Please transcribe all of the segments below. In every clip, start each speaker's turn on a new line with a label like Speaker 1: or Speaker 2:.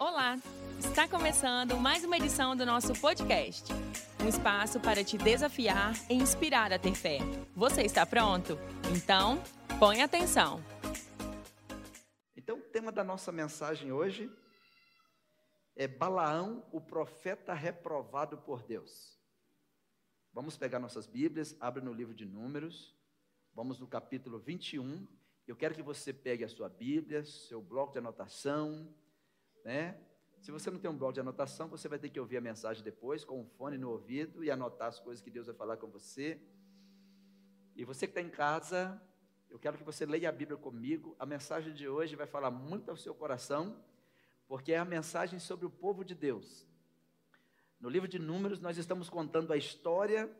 Speaker 1: Olá! Está começando mais uma edição do nosso podcast. Um espaço para te desafiar e inspirar a ter fé. Você está pronto? Então, põe atenção.
Speaker 2: Então, o tema da nossa mensagem hoje é Balaão, o profeta reprovado por Deus. Vamos pegar nossas Bíblias, abre no livro de Números, vamos no capítulo 21. Eu quero que você pegue a sua Bíblia, seu bloco de anotação, né? Se você não tem um bloco de anotação, você vai ter que ouvir a mensagem depois, com um fone no ouvido e anotar as coisas que Deus vai falar com você. E você que está em casa, eu quero que você leia a Bíblia comigo. A mensagem de hoje vai falar muito ao seu coração, porque é a mensagem sobre o povo de Deus. No livro de Números, nós estamos contando a história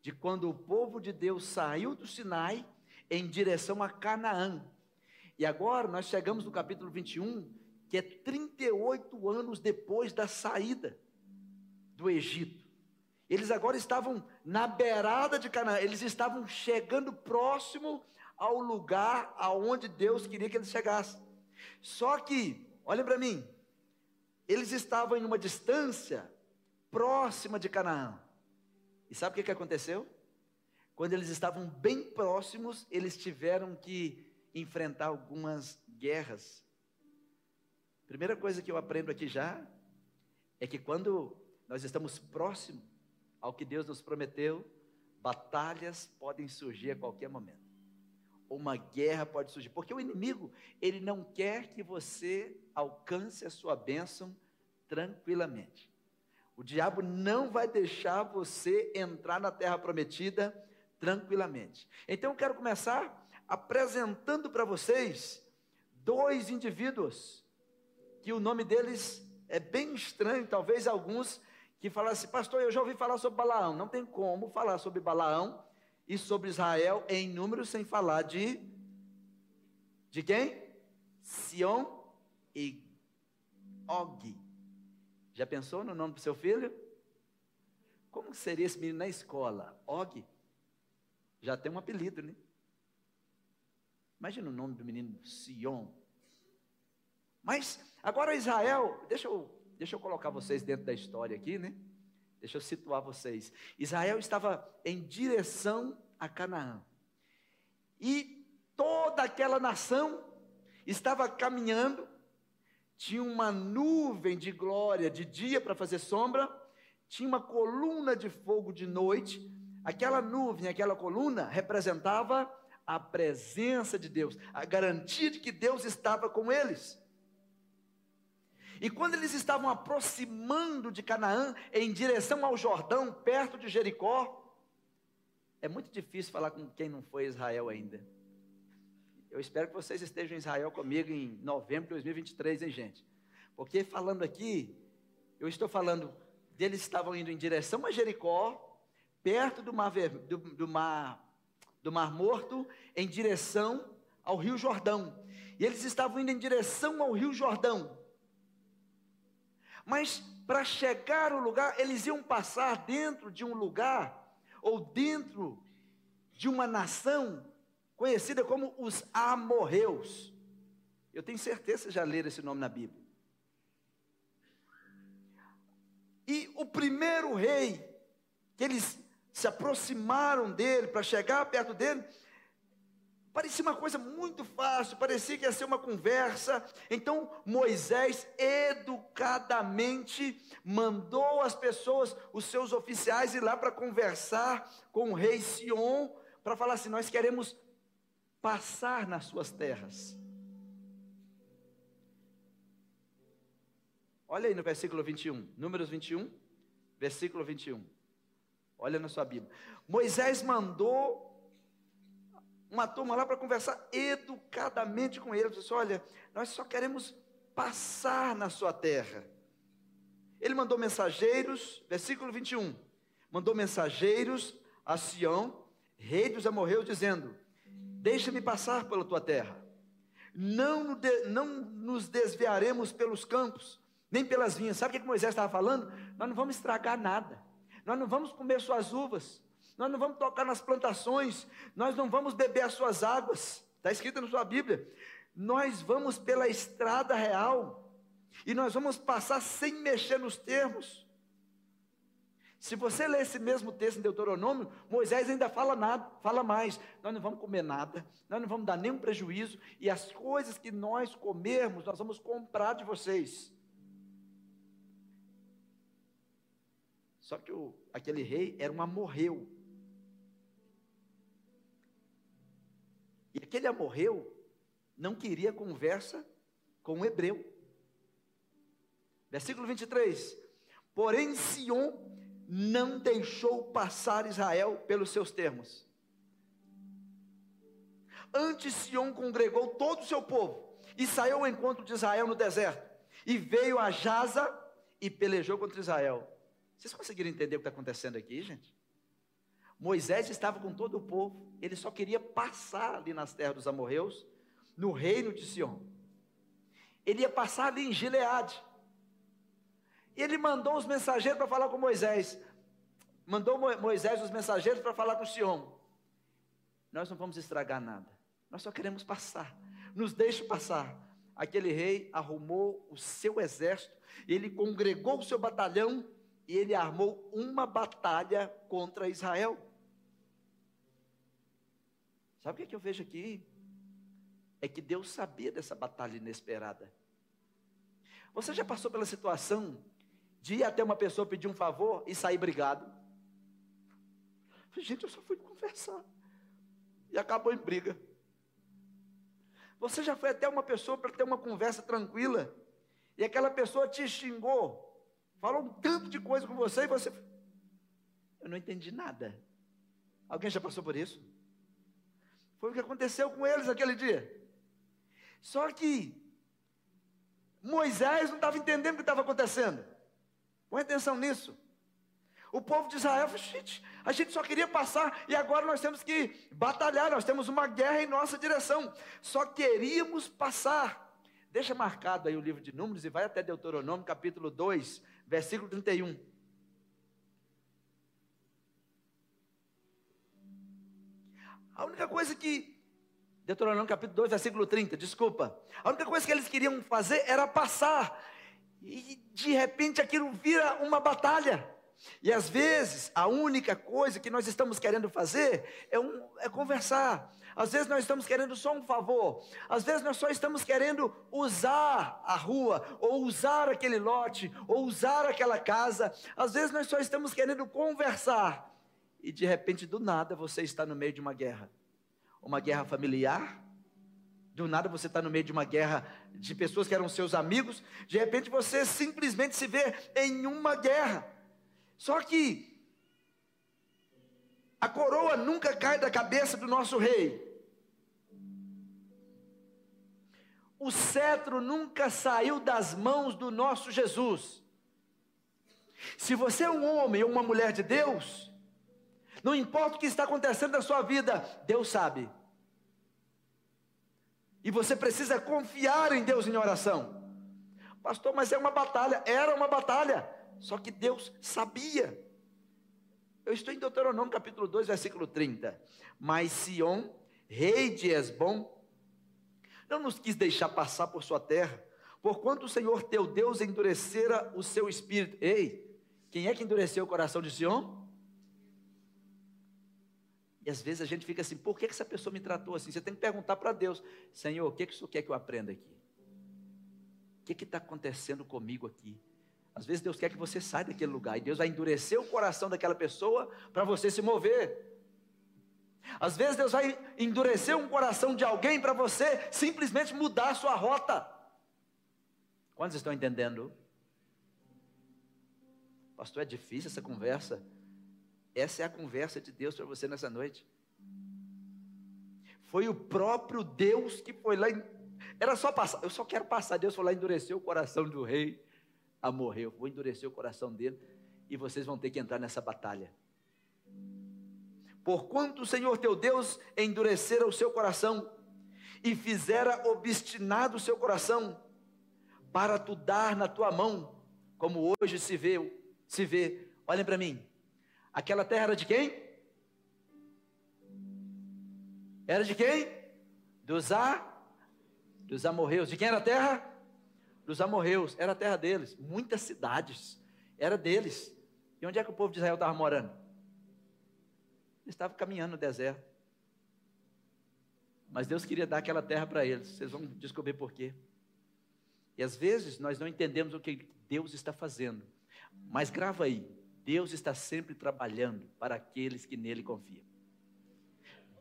Speaker 2: de quando o povo de Deus saiu do Sinai em direção a Canaã. E agora nós chegamos no capítulo 21, que é 38 anos depois da saída do Egito. Eles agora estavam na beirada de Canaã, eles estavam chegando próximo ao lugar aonde Deus queria que eles chegassem. Só que, olhem para mim, eles estavam em uma distância próxima de Canaã. E sabe o que, que aconteceu? Quando eles estavam bem próximos, eles tiveram que enfrentar algumas guerras Primeira coisa que eu aprendo aqui já é que quando nós estamos próximos ao que Deus nos prometeu, batalhas podem surgir a qualquer momento. Uma guerra pode surgir, porque o inimigo, ele não quer que você alcance a sua bênção tranquilamente. O diabo não vai deixar você entrar na terra prometida tranquilamente. Então eu quero começar apresentando para vocês dois indivíduos que o nome deles é bem estranho, talvez alguns que falassem, pastor, eu já ouvi falar sobre Balaão. Não tem como falar sobre Balaão e sobre Israel em números sem falar de de quem? Sion e Og. Já pensou no nome do seu filho? Como seria esse menino na escola? Og? Já tem um apelido, né? Imagina o nome do menino Sion. Mas agora Israel, deixa eu, deixa eu colocar vocês dentro da história aqui, né? Deixa eu situar vocês. Israel estava em direção a Canaã. E toda aquela nação estava caminhando, tinha uma nuvem de glória de dia para fazer sombra, tinha uma coluna de fogo de noite. Aquela nuvem, aquela coluna representava a presença de Deus, a garantia de que Deus estava com eles. E quando eles estavam aproximando de Canaã, em direção ao Jordão, perto de Jericó, é muito difícil falar com quem não foi Israel ainda. Eu espero que vocês estejam em Israel comigo em novembro de 2023, hein, gente? Porque falando aqui, eu estou falando, deles estavam indo em direção a Jericó, perto do mar, do, do mar, do mar Morto, em direção ao Rio Jordão. E eles estavam indo em direção ao Rio Jordão. Mas para chegar ao lugar, eles iam passar dentro de um lugar, ou dentro de uma nação conhecida como os amorreus. Eu tenho certeza que já leram esse nome na Bíblia. E o primeiro rei, que eles se aproximaram dele para chegar perto dele, Parecia uma coisa muito fácil, parecia que ia ser uma conversa. Então Moisés educadamente mandou as pessoas, os seus oficiais, ir lá para conversar com o rei Sion, para falar assim: Nós queremos passar nas suas terras. Olha aí no versículo 21, Números 21, versículo 21. Olha na sua Bíblia. Moisés mandou uma turma lá para conversar educadamente com ele. disse: Olha, nós só queremos passar na sua terra. Ele mandou mensageiros, versículo 21. Mandou mensageiros a Sião, rei dos amorreus, dizendo: Deixa-me passar pela tua terra. Não, não nos desviaremos pelos campos, nem pelas vinhas. Sabe o que Moisés estava falando? Nós não vamos estragar nada. Nós não vamos comer suas uvas nós não vamos tocar nas plantações, nós não vamos beber as suas águas, está escrito na sua Bíblia. Nós vamos pela estrada real. E nós vamos passar sem mexer nos termos. Se você ler esse mesmo texto em Deuteronômio, Moisés ainda fala nada, fala mais. Nós não vamos comer nada, nós não vamos dar nenhum prejuízo, e as coisas que nós comermos, nós vamos comprar de vocês. Só que o, aquele rei era um amorreu. E aquele amorreu não queria conversa com o hebreu. Versículo 23. Porém, Sion não deixou passar Israel pelos seus termos. Antes Sion congregou todo o seu povo e saiu ao encontro de Israel no deserto e veio a Jaza e pelejou contra Israel. Vocês conseguiram entender o que está acontecendo aqui, gente? Moisés estava com todo o povo, ele só queria passar ali nas terras dos amorreus, no reino de Sion. Ele ia passar ali em Gileade. Ele mandou os mensageiros para falar com Moisés. Mandou Moisés os mensageiros para falar com Sion. Nós não vamos estragar nada. Nós só queremos passar. Nos deixe passar. Aquele rei arrumou o seu exército, ele congregou o seu batalhão e ele armou uma batalha contra Israel. Sabe o que, é que eu vejo aqui? É que Deus sabia dessa batalha inesperada. Você já passou pela situação de ir até uma pessoa pedir um favor e sair brigado. Gente, eu só fui conversar. E acabou em briga. Você já foi até uma pessoa para ter uma conversa tranquila. E aquela pessoa te xingou. Falou um tanto de coisa com você e você. Eu não entendi nada. Alguém já passou por isso? Foi o que aconteceu com eles aquele dia. Só que Moisés não estava entendendo o que estava acontecendo. Põe atenção nisso. O povo de Israel falou, gente, a gente só queria passar e agora nós temos que batalhar, nós temos uma guerra em nossa direção. Só queríamos passar. Deixa marcado aí o livro de Números e vai até Deuteronômio, capítulo 2, versículo 31. A única coisa que Deuteronômio capítulo 2, versículo 30, desculpa. A única coisa que eles queriam fazer era passar. E de repente aquilo vira uma batalha. E às vezes a única coisa que nós estamos querendo fazer é, um, é conversar. Às vezes nós estamos querendo só um favor. Às vezes nós só estamos querendo usar a rua, ou usar aquele lote, ou usar aquela casa. Às vezes nós só estamos querendo conversar. E de repente, do nada, você está no meio de uma guerra. Uma guerra familiar, do nada você está no meio de uma guerra de pessoas que eram seus amigos, de repente você simplesmente se vê em uma guerra. Só que a coroa nunca cai da cabeça do nosso rei. O cetro nunca saiu das mãos do nosso Jesus. Se você é um homem ou uma mulher de Deus, não importa o que está acontecendo na sua vida, Deus sabe. E você precisa confiar em Deus em oração. Pastor, mas é uma batalha. Era uma batalha. Só que Deus sabia. Eu estou em Deuteronômio capítulo 2, versículo 30. Mas Sion, rei de Esbom, não nos quis deixar passar por sua terra, porquanto o Senhor teu Deus endurecera o seu espírito. Ei, quem é que endureceu o coração de Sion? E às vezes a gente fica assim, por que essa pessoa me tratou assim? Você tem que perguntar para Deus, Senhor, o que, que o Senhor quer que eu aprenda aqui? O que está acontecendo comigo aqui? Às vezes Deus quer que você saia daquele lugar e Deus vai endurecer o coração daquela pessoa para você se mover. Às vezes Deus vai endurecer um coração de alguém para você simplesmente mudar a sua rota. Quantos estão entendendo? Pastor, é difícil essa conversa. Essa é a conversa de Deus para você nessa noite. Foi o próprio Deus que foi lá. Era só passar. Eu só quero passar. Deus foi lá endurecer o coração do rei a morrer. Vou endurecer o coração dele. E vocês vão ter que entrar nessa batalha. Porquanto o Senhor teu Deus endurecera o seu coração e fizera obstinado o seu coração para tu dar na tua mão, como hoje se vê, se vê. Olhem para mim. Aquela terra era de quem? Era de quem? Dos A, dos amorreus. De quem era a terra? dos amorreus, era a terra deles, muitas cidades, era deles. E onde é que o povo de Israel estava morando? Eles estavam caminhando no deserto. Mas Deus queria dar aquela terra para eles. Vocês vão descobrir por quê. E às vezes nós não entendemos o que Deus está fazendo. Mas grava aí, Deus está sempre trabalhando para aqueles que nele confiam.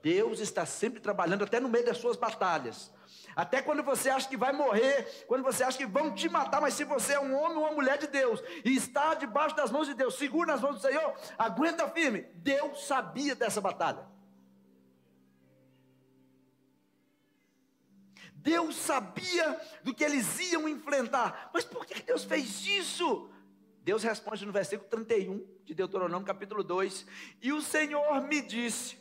Speaker 2: Deus está sempre trabalhando até no meio das suas batalhas. Até quando você acha que vai morrer, quando você acha que vão te matar, mas se você é um homem ou uma mulher de Deus e está debaixo das mãos de Deus, segura nas mãos do Senhor, aguenta firme. Deus sabia dessa batalha. Deus sabia do que eles iam enfrentar. Mas por que Deus fez isso? Deus responde no versículo 31 de Deuteronômio, capítulo 2: E o Senhor me disse: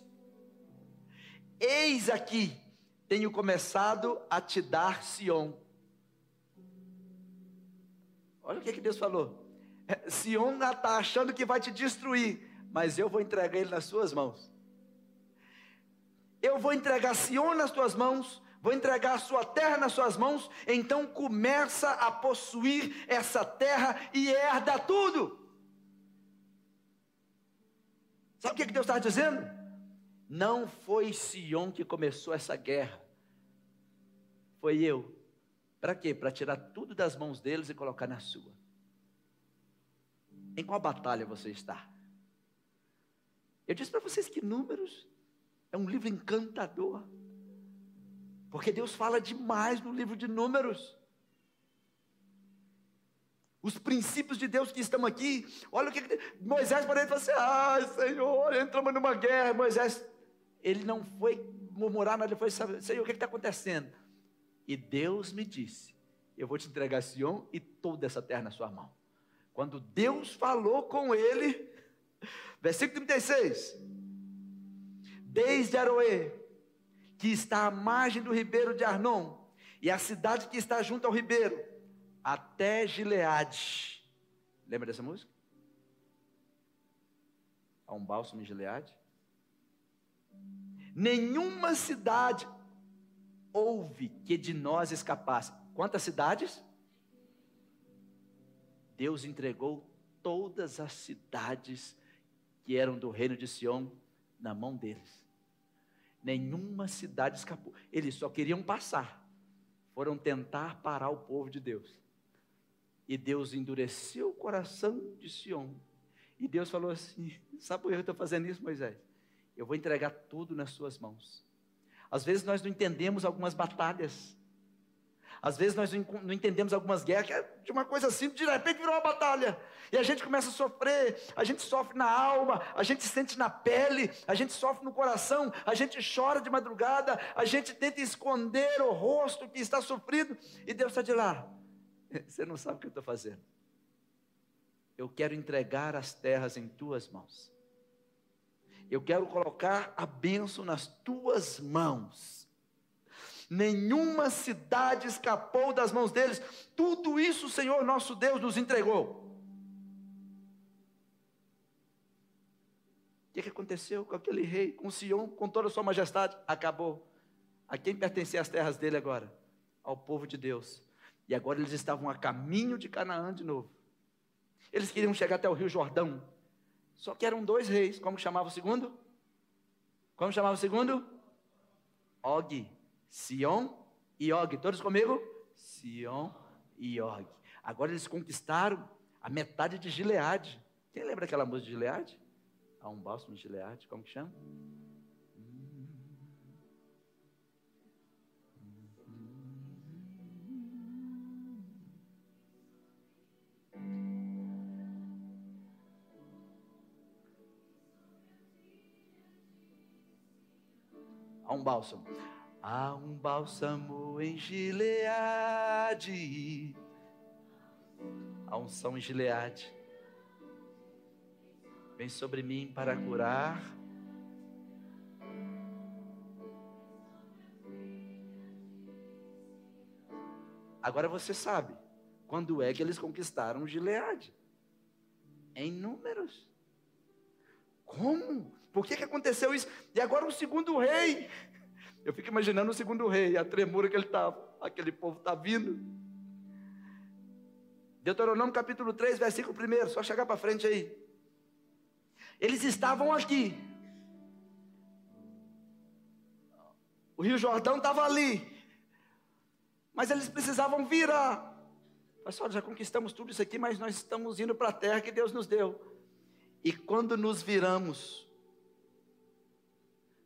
Speaker 2: Eis aqui, tenho começado a te dar Sion. Olha o que, que Deus falou. Sion está achando que vai te destruir, mas eu vou entregar ele nas suas mãos. Eu vou entregar Sion nas tuas mãos, vou entregar a sua terra nas suas mãos, então começa a possuir essa terra e herda tudo. Sabe o que, que Deus está dizendo? Não foi Sion que começou essa guerra. Foi eu. Para quê? Para tirar tudo das mãos deles e colocar na sua. Em qual batalha você está? Eu disse para vocês que Números é um livro encantador. Porque Deus fala demais no livro de Números. Os princípios de Deus que estão aqui. Olha o que Moisés para ele falou assim: ai Senhor, entramos numa guerra. Moisés, ele não foi murmurar, mas ele foi saber, Senhor, o que está acontecendo? E Deus me disse: Eu vou te entregar Sion e toda essa terra na sua mão. Quando Deus falou com ele, versículo 36, desde Aroê, que está à margem do ribeiro de Arnon, e a cidade que está junto ao ribeiro, até Gileade. Lembra dessa música? Há um bálsamo em Gileade? Nenhuma cidade houve que de nós escapasse. Quantas cidades? Deus entregou todas as cidades que eram do reino de Sião na mão deles. Nenhuma cidade escapou. Eles só queriam passar. Foram tentar parar o povo de Deus. E Deus endureceu o coração de Sião. E Deus falou assim: Sabe por que eu estou fazendo isso, Moisés? Eu vou entregar tudo nas suas mãos. Às vezes nós não entendemos algumas batalhas. Às vezes nós não entendemos algumas guerras, que é de uma coisa simples, de repente virou uma batalha. E a gente começa a sofrer, a gente sofre na alma, a gente sente na pele, a gente sofre no coração, a gente chora de madrugada, a gente tenta esconder o rosto que está sofrido, e Deus está de lá. Você não sabe o que eu estou fazendo. Eu quero entregar as terras em tuas mãos. Eu quero colocar a bênção nas tuas mãos. Nenhuma cidade escapou das mãos deles. Tudo isso o Senhor nosso Deus nos entregou. O que, que aconteceu com aquele rei, com Sião, com toda a sua majestade? Acabou. A quem pertenciam as terras dele agora? Ao povo de Deus. E agora eles estavam a caminho de Canaã de novo. Eles queriam chegar até o Rio Jordão. Só que eram dois reis. Como chamava o segundo? Como chamava o segundo? Og. Sion e Og. Todos comigo? Sion e Og. Agora eles conquistaram a metade de Gileade. Quem lembra aquela música de Gileade? Há um bálsamo de Gileade, como que chama? Há um bálsamo. Há um bálsamo em Gileade. Há um som em Gileade. Vem sobre mim para curar. Agora você sabe quando é que eles conquistaram Gileade? Em números. Como? Por que, que aconteceu isso? E agora o segundo rei. Eu fico imaginando o segundo rei, a tremura que ele estava. Aquele povo está vindo. Deuteronômio capítulo 3, versículo 1, só chegar para frente aí. Eles estavam aqui. O Rio Jordão estava ali. Mas eles precisavam virar. Pastor, já conquistamos tudo isso aqui, mas nós estamos indo para a terra que Deus nos deu. E quando nos viramos,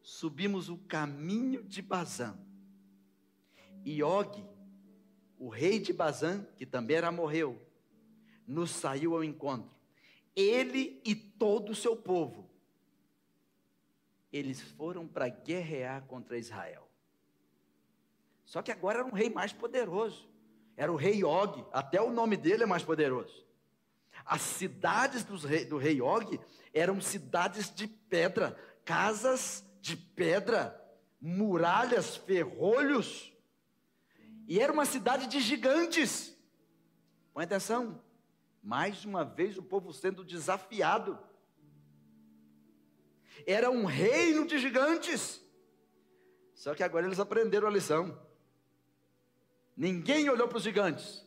Speaker 2: subimos o caminho de Bazã. E Og, o rei de Bazã, que também era morreu, nos saiu ao encontro. Ele e todo o seu povo. Eles foram para guerrear contra Israel. Só que agora era um rei mais poderoso. Era o rei Og, até o nome dele é mais poderoso. As cidades rei, do rei Og eram cidades de pedra, casas de pedra, muralhas, ferrolhos. E era uma cidade de gigantes. Põe atenção. Mais uma vez o povo sendo desafiado. Era um reino de gigantes. Só que agora eles aprenderam a lição. Ninguém olhou para os gigantes.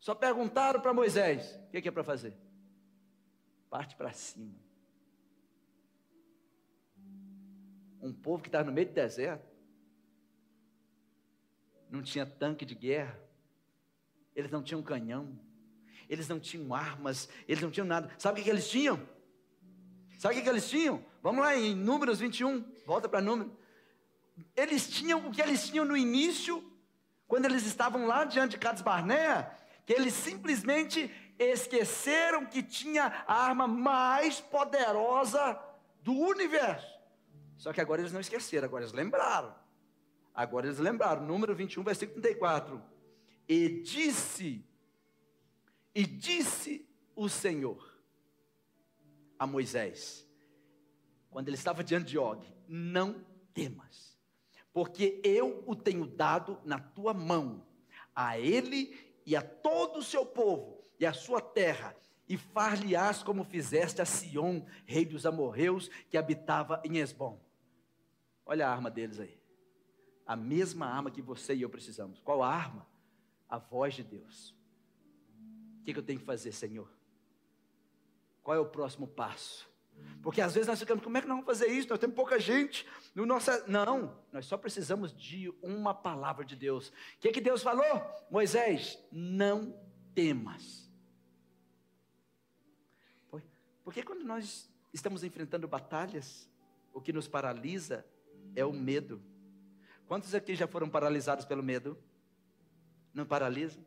Speaker 2: Só perguntaram para Moisés: o que é para fazer? Parte para cima. Um povo que estava no meio do deserto, não tinha tanque de guerra, eles não tinham canhão, eles não tinham armas, eles não tinham nada. Sabe o que, eles tinham? Sabe o que, que eles tinham? Vamos lá em Números 21, volta para Números. Eles tinham o que eles tinham no início quando eles estavam lá diante de Cades Barnea, que eles simplesmente esqueceram que tinha a arma mais poderosa do universo. Só que agora eles não esqueceram, agora eles lembraram. Agora eles lembraram, número 21, versículo 34. E disse, e disse o Senhor a Moisés, quando ele estava diante de Og: Não temas porque eu o tenho dado na tua mão, a ele e a todo o seu povo e a sua terra, e far-lhe-ás como fizeste a Sion, rei dos amorreus, que habitava em Esbom. Olha a arma deles aí. A mesma arma que você e eu precisamos. Qual a arma? A voz de Deus. O que, eu tenho que fazer, Senhor? Qual é o próximo passo? Porque às vezes nós ficamos, como é que nós vamos fazer isso? Nós temos pouca gente no nosso. Não, nós só precisamos de uma palavra de Deus. O que, é que Deus falou? Moisés, não temas. Porque quando nós estamos enfrentando batalhas, o que nos paralisa é o medo. Quantos aqui já foram paralisados pelo medo? Não paralisa?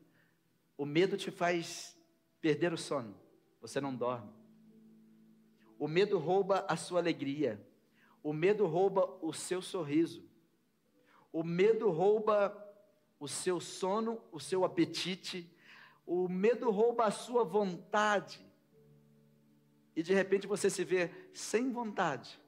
Speaker 2: O medo te faz perder o sono. Você não dorme o medo rouba a sua alegria. O medo rouba o seu sorriso. O medo rouba o seu sono, o seu apetite. O medo rouba a sua vontade. E de repente você se vê sem vontade,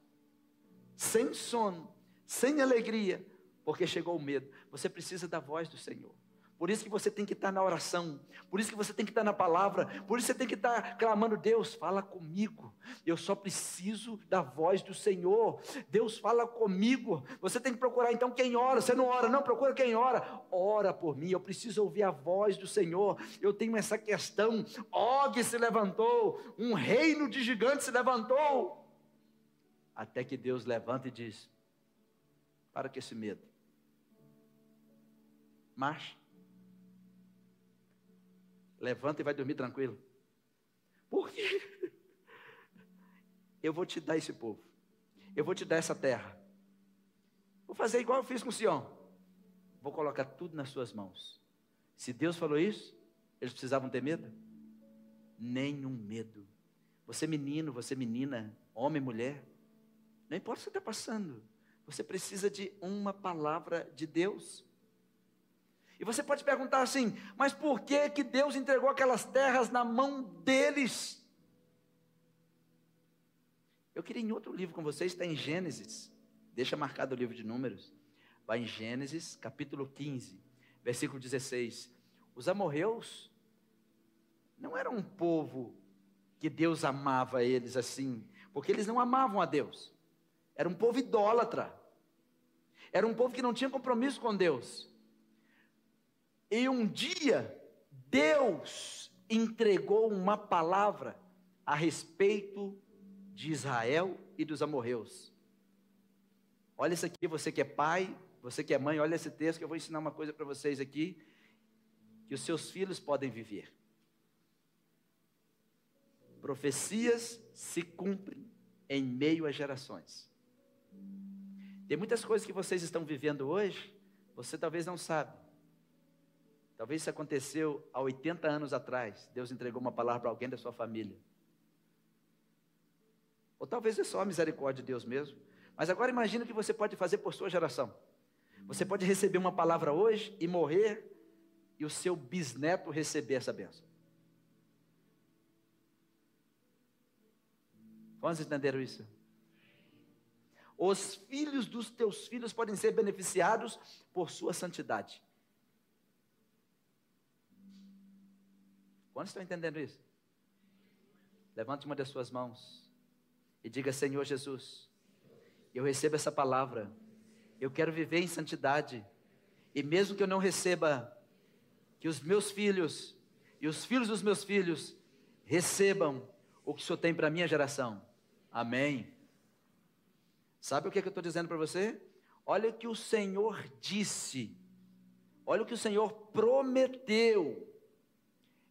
Speaker 2: sem sono, sem alegria, porque chegou o medo. Você precisa da voz do Senhor. Por isso que você tem que estar na oração, por isso que você tem que estar na palavra, por isso você tem que estar clamando, Deus, fala comigo. Eu só preciso da voz do Senhor. Deus fala comigo. Você tem que procurar então quem ora. Você não ora, não, procura quem ora. Ora por mim, eu preciso ouvir a voz do Senhor. Eu tenho essa questão. Og se levantou, um reino de gigantes se levantou. Até que Deus levanta e diz: Para que esse medo. Marcha Levanta e vai dormir tranquilo. Por quê? Eu vou te dar esse povo. Eu vou te dar essa terra. Vou fazer igual eu fiz com Sião. Vou colocar tudo nas suas mãos. Se Deus falou isso, eles precisavam ter medo? Nenhum medo. Você menino, você menina, homem, mulher, não importa o que você está passando, você precisa de uma palavra de Deus. E você pode perguntar assim: mas por que que Deus entregou aquelas terras na mão deles? Eu queria em outro livro com vocês, está em Gênesis. Deixa marcado o livro de Números. Vai em Gênesis, capítulo 15, versículo 16. Os amorreus não eram um povo que Deus amava eles assim, porque eles não amavam a Deus. Era um povo idólatra. Era um povo que não tinha compromisso com Deus. E um dia, Deus entregou uma palavra a respeito de Israel e dos amorreus. Olha isso aqui, você que é pai, você que é mãe, olha esse texto que eu vou ensinar uma coisa para vocês aqui que os seus filhos podem viver. Profecias se cumprem em meio às gerações. Tem muitas coisas que vocês estão vivendo hoje, você talvez não sabe. Talvez isso aconteceu há 80 anos atrás. Deus entregou uma palavra para alguém da sua família. Ou talvez é só a misericórdia de Deus mesmo. Mas agora imagine o que você pode fazer por sua geração. Você pode receber uma palavra hoje e morrer e o seu bisneto receber essa bênção. Quantos entenderam isso? Os filhos dos teus filhos podem ser beneficiados por sua santidade. Quantos estão entendendo isso? Levante uma das suas mãos e diga: Senhor Jesus, eu recebo essa palavra, eu quero viver em santidade, e mesmo que eu não receba, que os meus filhos e os filhos dos meus filhos recebam o que o Senhor tem para a minha geração. Amém. Sabe o que, é que eu estou dizendo para você? Olha o que o Senhor disse, olha o que o Senhor prometeu.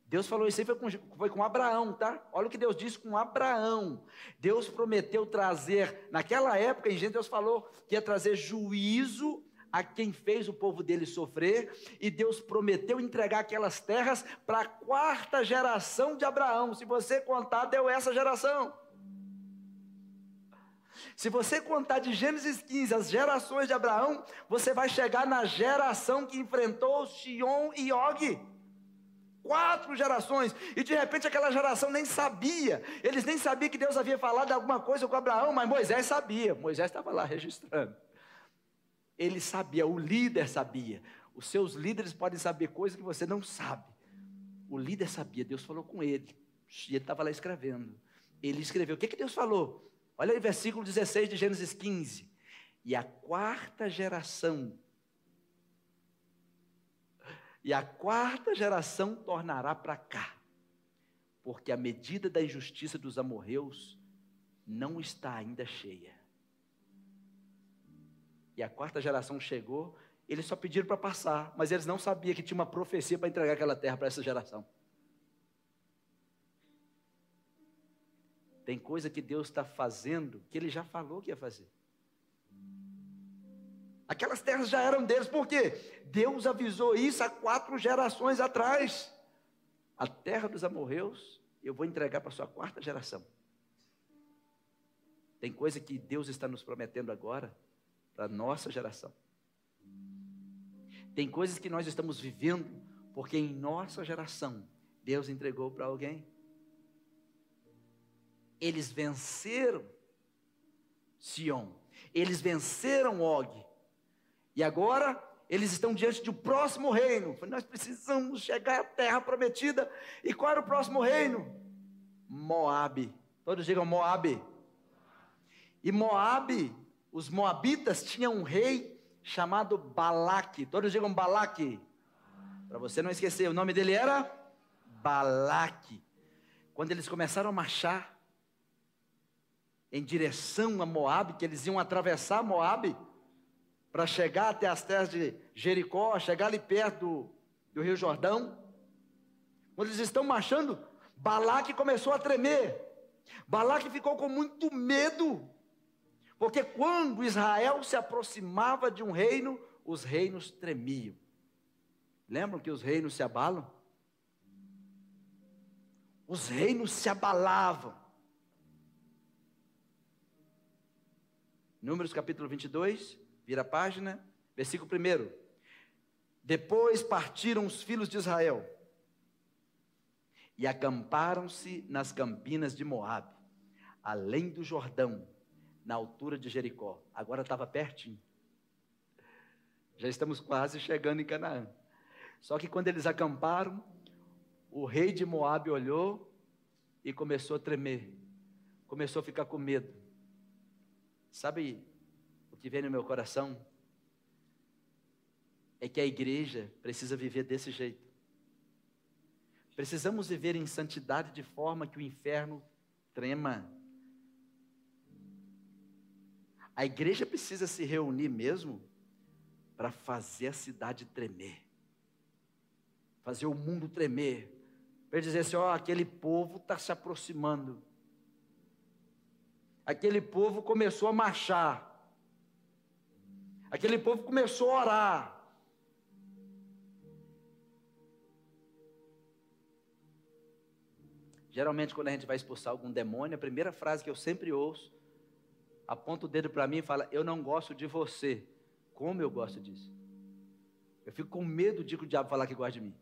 Speaker 2: Deus falou isso aí, foi com, foi com Abraão, tá? Olha o que Deus disse com Abraão. Deus prometeu trazer, naquela época, em gente, Deus falou que ia trazer juízo a quem fez o povo dele sofrer, e Deus prometeu entregar aquelas terras para a quarta geração de Abraão. Se você contar, deu essa geração. Se você contar de Gênesis 15 as gerações de Abraão, você vai chegar na geração que enfrentou Sion e Og. Quatro gerações, e de repente aquela geração nem sabia, eles nem sabiam que Deus havia falado alguma coisa com Abraão, mas Moisés sabia, Moisés estava lá registrando. Ele sabia, o líder sabia. Os seus líderes podem saber coisas que você não sabe. O líder sabia, Deus falou com ele. E ele estava lá escrevendo. Ele escreveu. O que, que Deus falou? Olha aí, versículo 16 de Gênesis 15. E a quarta geração. E a quarta geração tornará para cá. Porque a medida da injustiça dos amorreus não está ainda cheia e a quarta geração chegou, eles só pediram para passar, mas eles não sabiam que tinha uma profecia para entregar aquela terra para essa geração. Tem coisa que Deus está fazendo que Ele já falou que ia fazer. Aquelas terras já eram deles, por quê? Deus avisou isso há quatro gerações atrás. A terra dos amorreus eu vou entregar para a sua quarta geração. Tem coisa que Deus está nos prometendo agora para a nossa geração. Tem coisas que nós estamos vivendo porque em nossa geração Deus entregou para alguém. Eles venceram Sion, eles venceram Og, e agora eles estão diante do próximo reino. Nós precisamos chegar à terra prometida. E qual era o próximo reino? Moabe. Todos digam Moabe. E Moabe os moabitas tinham um rei chamado Balaque. Todos digam Balaque. Para você não esquecer, o nome dele era Balaque. Quando eles começaram a marchar em direção a Moabe, que eles iam atravessar Moabe para chegar até as terras de Jericó, chegar ali perto do, do Rio Jordão. Quando eles estão marchando, Balaque começou a tremer. Balaque ficou com muito medo porque quando Israel se aproximava de um reino, os reinos tremiam. Lembram que os reinos se abalam? Os reinos se abalavam. Números capítulo 22, vira a página, versículo 1. Depois partiram os filhos de Israel e acamparam-se nas campinas de Moabe, além do Jordão, na altura de Jericó. Agora estava pertinho. Já estamos quase chegando em Canaã. Só que quando eles acamparam, o rei de Moabe olhou e começou a tremer. Começou a ficar com medo. Sabe o que vem no meu coração? É que a igreja precisa viver desse jeito. Precisamos viver em santidade de forma que o inferno trema. A igreja precisa se reunir mesmo para fazer a cidade tremer, fazer o mundo tremer, para dizer assim: ó, aquele povo está se aproximando, aquele povo começou a marchar, aquele povo começou a orar. Geralmente, quando a gente vai expulsar algum demônio, a primeira frase que eu sempre ouço, aponta o dedo para mim e fala: Eu não gosto de você. Como eu gosto disso? Eu fico com medo de que o diabo falar que gosta de mim.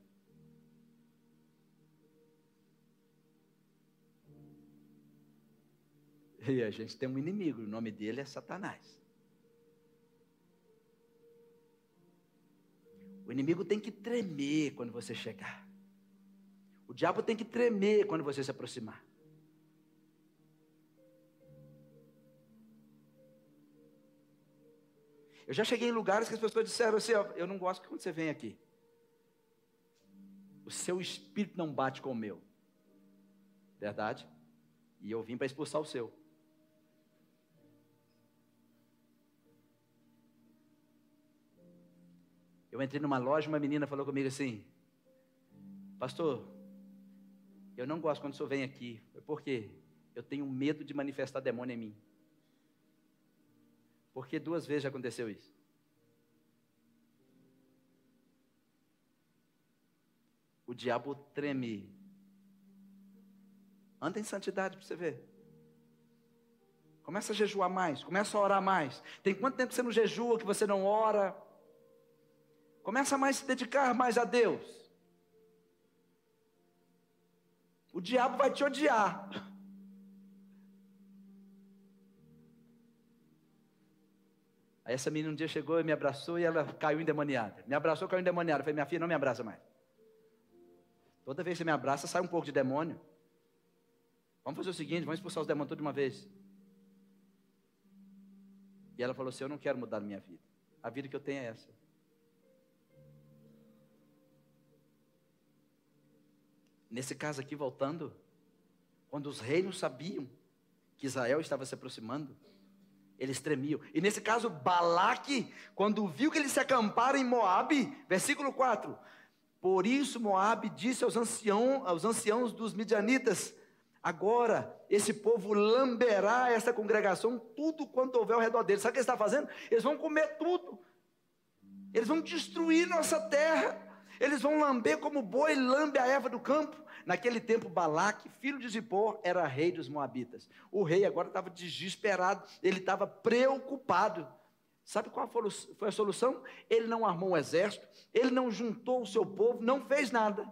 Speaker 2: E a gente tem um inimigo, o nome dele é Satanás. O inimigo tem que tremer quando você chegar. O diabo tem que tremer quando você se aproximar. Eu já cheguei em lugares que as pessoas disseram assim: eu não gosto quando você vem aqui. O seu espírito não bate com o meu. Verdade? E eu vim para expulsar o seu. Eu entrei numa loja, uma menina falou comigo assim: Pastor, eu não gosto quando o senhor vem aqui. Por quê? Eu tenho medo de manifestar demônio em mim. Porque duas vezes já aconteceu isso. O diabo treme. Anda em santidade para você ver. Começa a jejuar mais, começa a orar mais. Tem quanto tempo você não jejua, que você não ora? Começa mais a se dedicar mais a Deus. O diabo vai te odiar. Aí essa menina um dia chegou e me abraçou e ela caiu endemoniada. Me abraçou, caiu endemoniada. Eu falei, minha filha, não me abraça mais. Toda vez que você me abraça, sai um pouco de demônio. Vamos fazer o seguinte, vamos expulsar os demônios toda de uma vez. E ela falou assim, eu não quero mudar a minha vida. A vida que eu tenho é essa. Nesse caso aqui, voltando, quando os reinos sabiam que Israel estava se aproximando, eles tremiam. E nesse caso, Balaque, quando viu que eles se acamparam em Moabe, versículo 4. Por isso Moabe disse aos, ancião, aos anciãos dos midianitas: Agora esse povo lamberá essa congregação tudo quanto houver ao redor deles. Sabe o que ele está fazendo? Eles vão comer tudo. Eles vão destruir nossa terra. Eles vão lamber como boi lambe a erva do campo. Naquele tempo, Balaque, filho de Zippor, era rei dos Moabitas. O rei agora estava desesperado, ele estava preocupado. Sabe qual foi a solução? Ele não armou um exército, ele não juntou o seu povo, não fez nada.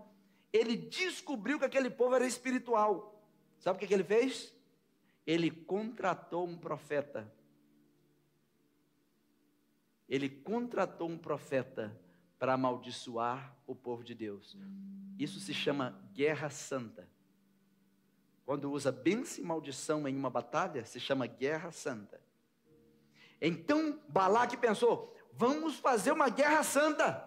Speaker 2: Ele descobriu que aquele povo era espiritual. Sabe o que, que ele fez? Ele contratou um profeta. Ele contratou um profeta para amaldiçoar o povo de Deus. Isso se chama guerra santa. Quando usa bênção e maldição em uma batalha, se chama guerra santa. Então Balaque pensou: vamos fazer uma guerra santa.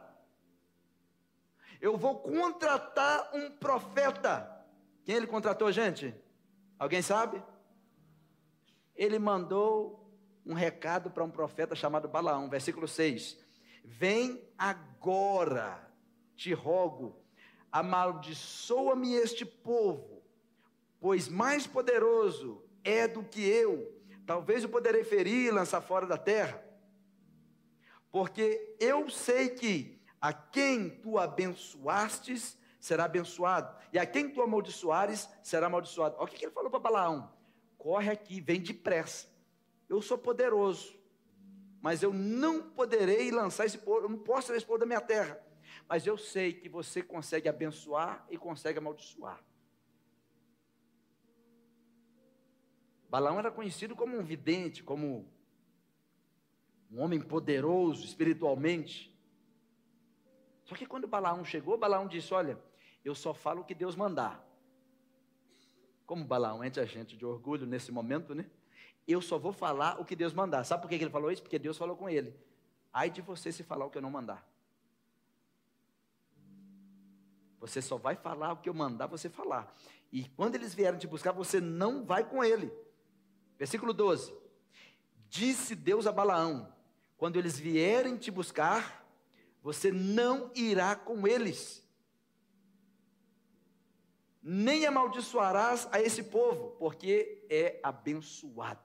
Speaker 2: Eu vou contratar um profeta. Quem ele contratou, gente? Alguém sabe? Ele mandou um recado para um profeta chamado Balaão, versículo 6. Vem agora, te rogo, amaldiçoa-me este povo, pois mais poderoso é do que eu. Talvez eu poderei ferir e lançar fora da terra. Porque eu sei que a quem tu abençoastes será abençoado, e a quem tu amaldiçoares será amaldiçoado. Olha o que ele falou para Balaão: corre aqui, vem depressa. Eu sou poderoso, mas eu não poderei lançar esse povo, eu não posso tirar esse povo da minha terra. Mas eu sei que você consegue abençoar e consegue amaldiçoar. Balaão era conhecido como um vidente, como um homem poderoso espiritualmente. Só que quando Balaão chegou, Balaão disse: Olha, eu só falo o que Deus mandar. Como Balaão entra a gente de orgulho nesse momento, né? Eu só vou falar o que Deus mandar. Sabe por que ele falou isso? Porque Deus falou com ele. Ai de você se falar o que eu não mandar. Você só vai falar o que eu mandar você falar. E quando eles vierem te buscar, você não vai com ele. Versículo 12. Disse Deus a Balaão: quando eles vierem te buscar, você não irá com eles, nem amaldiçoarás a esse povo, porque é abençoado.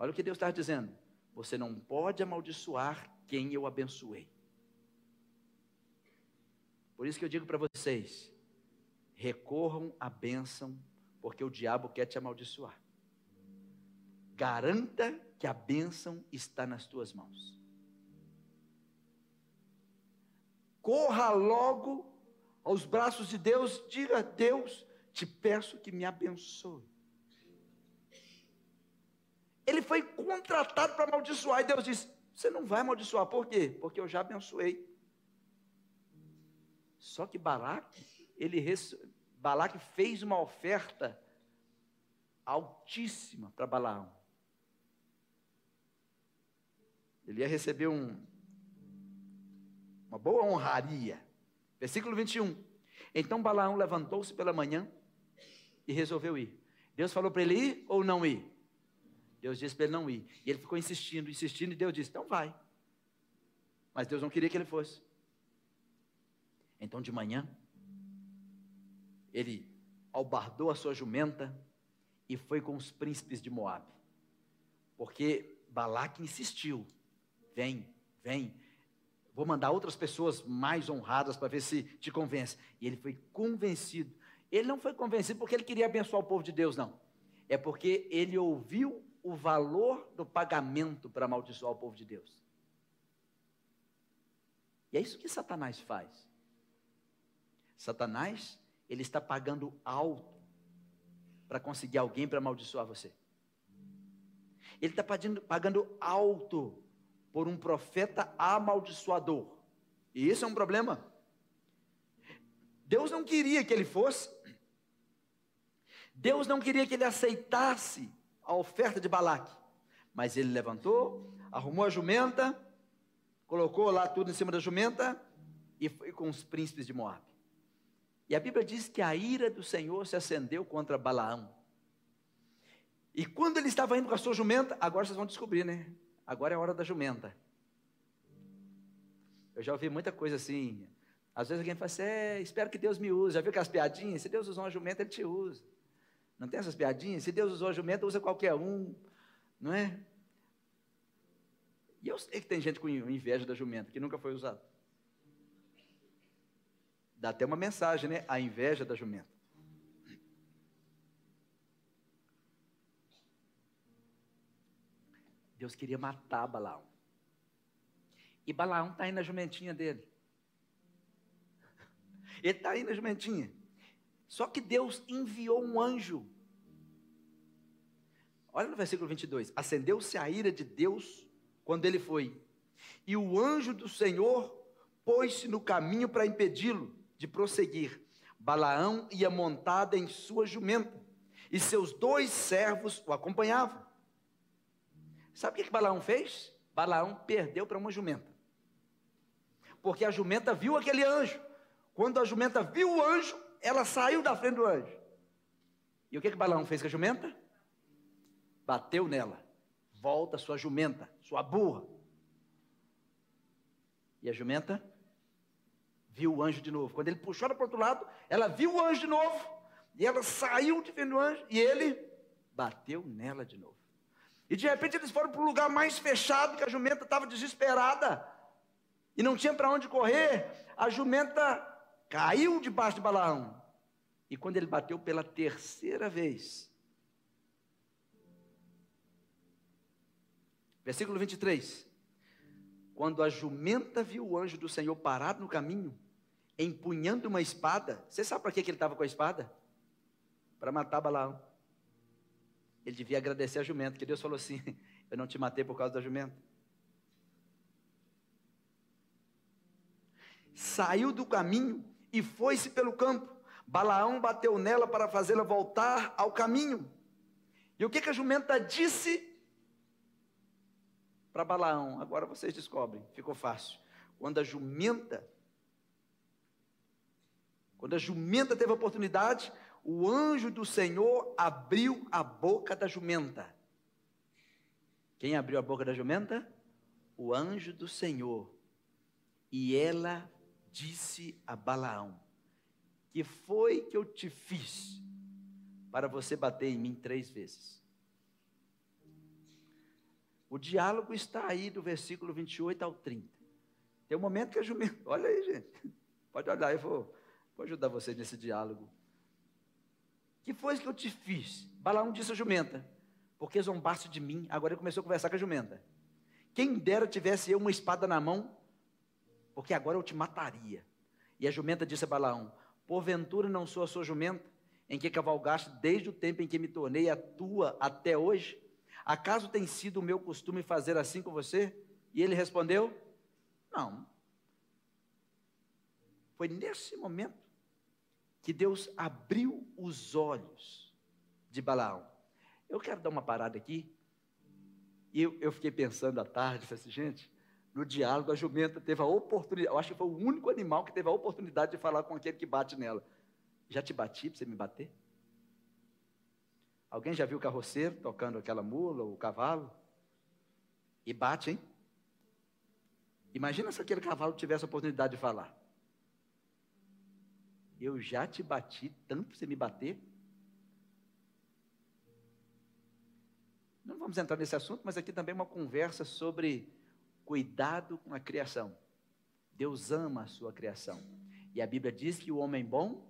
Speaker 2: Olha o que Deus está dizendo: você não pode amaldiçoar quem eu abençoei. Por isso que eu digo para vocês: recorram à bênção, porque o diabo quer te amaldiçoar. Garanta que a bênção está nas tuas mãos. Corra logo aos braços de Deus, diga: Deus, te peço que me abençoe. Ele foi contratado para amaldiçoar, e Deus disse: Você não vai amaldiçoar, por quê? Porque eu já abençoei. Só que Balaque, ele Balaque fez uma oferta altíssima para Balaão. Ele ia receber um, uma boa honraria. Versículo 21. Então Balaão levantou-se pela manhã e resolveu ir. Deus falou para ele ir ou não ir? Deus disse para ele não ir. E ele ficou insistindo, insistindo, e Deus disse: então vai. Mas Deus não queria que ele fosse. Então de manhã, ele albardou a sua jumenta e foi com os príncipes de Moabe. Porque Balaque insistiu. Vem, vem. Vou mandar outras pessoas mais honradas para ver se te convence. E ele foi convencido. Ele não foi convencido porque ele queria abençoar o povo de Deus, não. É porque ele ouviu o valor do pagamento para amaldiçoar o povo de Deus. E é isso que Satanás faz. Satanás, ele está pagando alto para conseguir alguém para amaldiçoar você. Ele está pagando, pagando alto por um profeta amaldiçoador. E isso é um problema. Deus não queria que ele fosse. Deus não queria que ele aceitasse a oferta de Balaque. Mas ele levantou, arrumou a jumenta, colocou lá tudo em cima da jumenta e foi com os príncipes de Moab. E a Bíblia diz que a ira do Senhor se acendeu contra Balaão. E quando ele estava indo com a sua jumenta, agora vocês vão descobrir, né? Agora é a hora da jumenta. Eu já ouvi muita coisa assim. Às vezes alguém fala assim, é, espero que Deus me use. Já viu aquelas piadinhas? Se Deus usou uma jumenta, Ele te usa. Não tem essas piadinhas? Se Deus usou a jumenta, usa qualquer um. Não é? E eu sei que tem gente com inveja da jumenta, que nunca foi usada. Dá até uma mensagem, né? A inveja da jumenta. Deus queria matar Balaão. E Balaão está aí na jumentinha dele. Ele está aí na jumentinha. Só que Deus enviou um anjo. Olha no versículo 22. Acendeu-se a ira de Deus quando ele foi. E o anjo do Senhor pôs-se no caminho para impedi-lo de prosseguir. Balaão ia montado em sua jumenta, e seus dois servos o acompanhavam. Sabe o que, Balaão fez? Balaão perdeu para uma jumenta. Porque a jumenta viu aquele anjo. Quando a jumenta viu o anjo, ela saiu da frente do anjo. E o que, que Balaão fez com a jumenta? Bateu nela. Volta sua jumenta, sua burra. E a jumenta viu o anjo de novo. Quando ele puxou ela para o outro lado, ela viu o anjo de novo. E ela saiu de frente do anjo. E ele bateu nela de novo. E de repente eles foram para o lugar mais fechado, que a jumenta estava desesperada. E não tinha para onde correr. A jumenta caiu debaixo de Balaão. E quando ele bateu pela terceira vez, versículo 23. Quando a jumenta viu o anjo do Senhor parado no caminho, empunhando uma espada, você sabe para que ele estava com a espada? Para matar Balaão. Ele devia agradecer a jumenta, que Deus falou assim: Eu não te matei por causa da jumenta. Saiu do caminho e foi-se pelo campo. Balaão bateu nela para fazê-la voltar ao caminho. E o que, que a jumenta disse para Balaão? Agora vocês descobrem, ficou fácil. Quando a jumenta Quando a jumenta teve a oportunidade, o anjo do Senhor abriu a boca da jumenta. Quem abriu a boca da jumenta? O anjo do Senhor. E ela disse a Balaão: Que foi que eu te fiz para você bater em mim três vezes? O diálogo está aí do versículo 28 ao 30. Tem um momento que a jumenta. Olha aí, gente. Pode olhar, eu vou, vou ajudar você nesse diálogo. Que foi que eu te fiz? Balaão disse a jumenta: Porque zombaste de mim. Agora ele começou a conversar com a jumenta. Quem dera tivesse eu uma espada na mão, porque agora eu te mataria. E a jumenta disse a Balaão: Porventura não sou a sua jumenta, em que cavalgaste desde o tempo em que me tornei a tua até hoje? Acaso tem sido o meu costume fazer assim com você? E ele respondeu: Não. Foi nesse momento que Deus abriu os olhos de Balaão. Eu quero dar uma parada aqui. E eu, eu fiquei pensando à tarde, disse assim, gente, no diálogo a jumenta teve a oportunidade, eu acho que foi o único animal que teve a oportunidade de falar com aquele que bate nela. Já te bati para você me bater? Alguém já viu o carroceiro tocando aquela mula, ou o cavalo? E bate, hein? Imagina se aquele cavalo tivesse a oportunidade de falar. Eu já te bati tanto para você me bater. Não vamos entrar nesse assunto, mas aqui também é uma conversa sobre cuidado com a criação. Deus ama a sua criação. E a Bíblia diz que o homem bom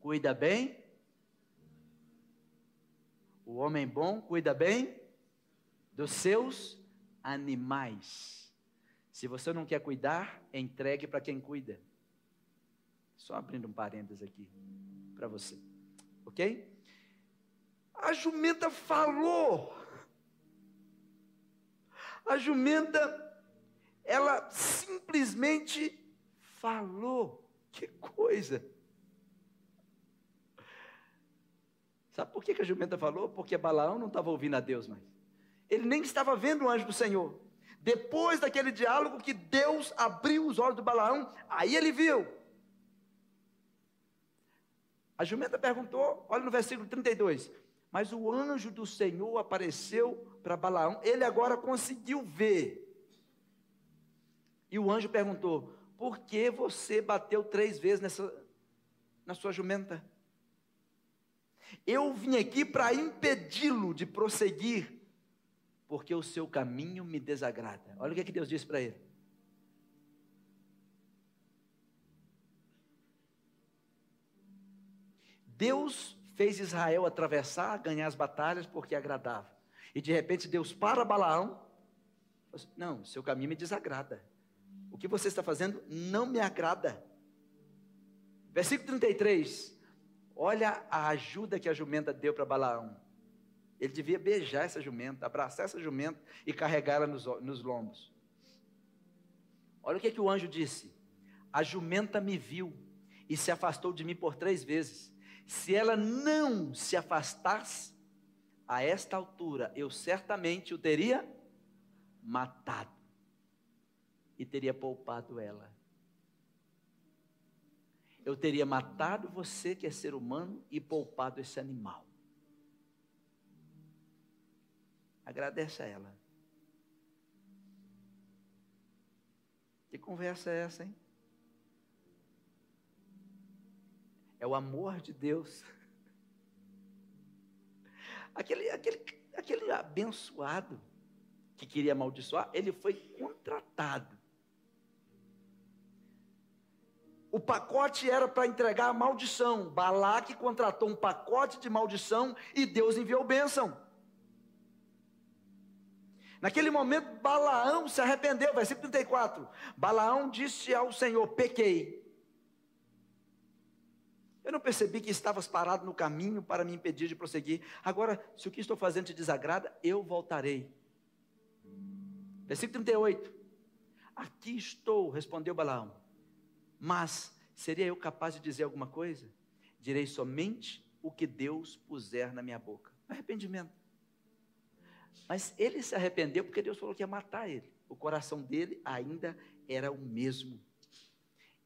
Speaker 2: cuida bem o homem bom cuida bem dos seus animais. Se você não quer cuidar, entregue para quem cuida. Só abrindo um parênteses aqui para você. Ok? A jumenta falou. A jumenta, ela simplesmente falou. Que coisa. Sabe por que a jumenta falou? Porque Balaão não estava ouvindo a Deus mais. Ele nem estava vendo o anjo do Senhor. Depois daquele diálogo que Deus abriu os olhos do Balaão, aí ele viu. A jumenta perguntou, olha no versículo 32. Mas o anjo do Senhor apareceu para Balaão, ele agora conseguiu ver. E o anjo perguntou: Por que você bateu três vezes nessa, na sua jumenta? Eu vim aqui para impedi-lo de prosseguir, porque o seu caminho me desagrada. Olha o que, é que Deus disse para ele. Deus fez Israel atravessar, ganhar as batalhas porque agradava. E de repente Deus para Balaão. Assim, não, seu caminho me desagrada. Que você está fazendo não me agrada. Versículo 33. Olha a ajuda que a jumenta deu para Balaão. Ele devia beijar essa jumenta, abraçar essa jumenta e carregá-la nos, nos lombos. Olha o que, que o anjo disse: A jumenta me viu e se afastou de mim por três vezes. Se ela não se afastasse, a esta altura eu certamente o teria matado e teria poupado ela eu teria matado você, que é ser humano, e poupado esse animal. Agradece a ela. Que conversa é essa, hein? É o amor de Deus. Aquele, aquele, aquele abençoado que queria amaldiçoar, ele foi contratado o pacote era para entregar a maldição. Balaque contratou um pacote de maldição e Deus enviou bênção. Naquele momento, Balaão se arrependeu, versículo 34. Balaão disse ao Senhor: Pequei. Eu não percebi que estavas parado no caminho para me impedir de prosseguir. Agora, se o que estou fazendo te desagrada, eu voltarei. Versículo 38. Aqui estou, respondeu Balaão. Mas seria eu capaz de dizer alguma coisa? Direi somente o que Deus puser na minha boca. Arrependimento. Mas ele se arrependeu porque Deus falou que ia matar ele. O coração dele ainda era o mesmo.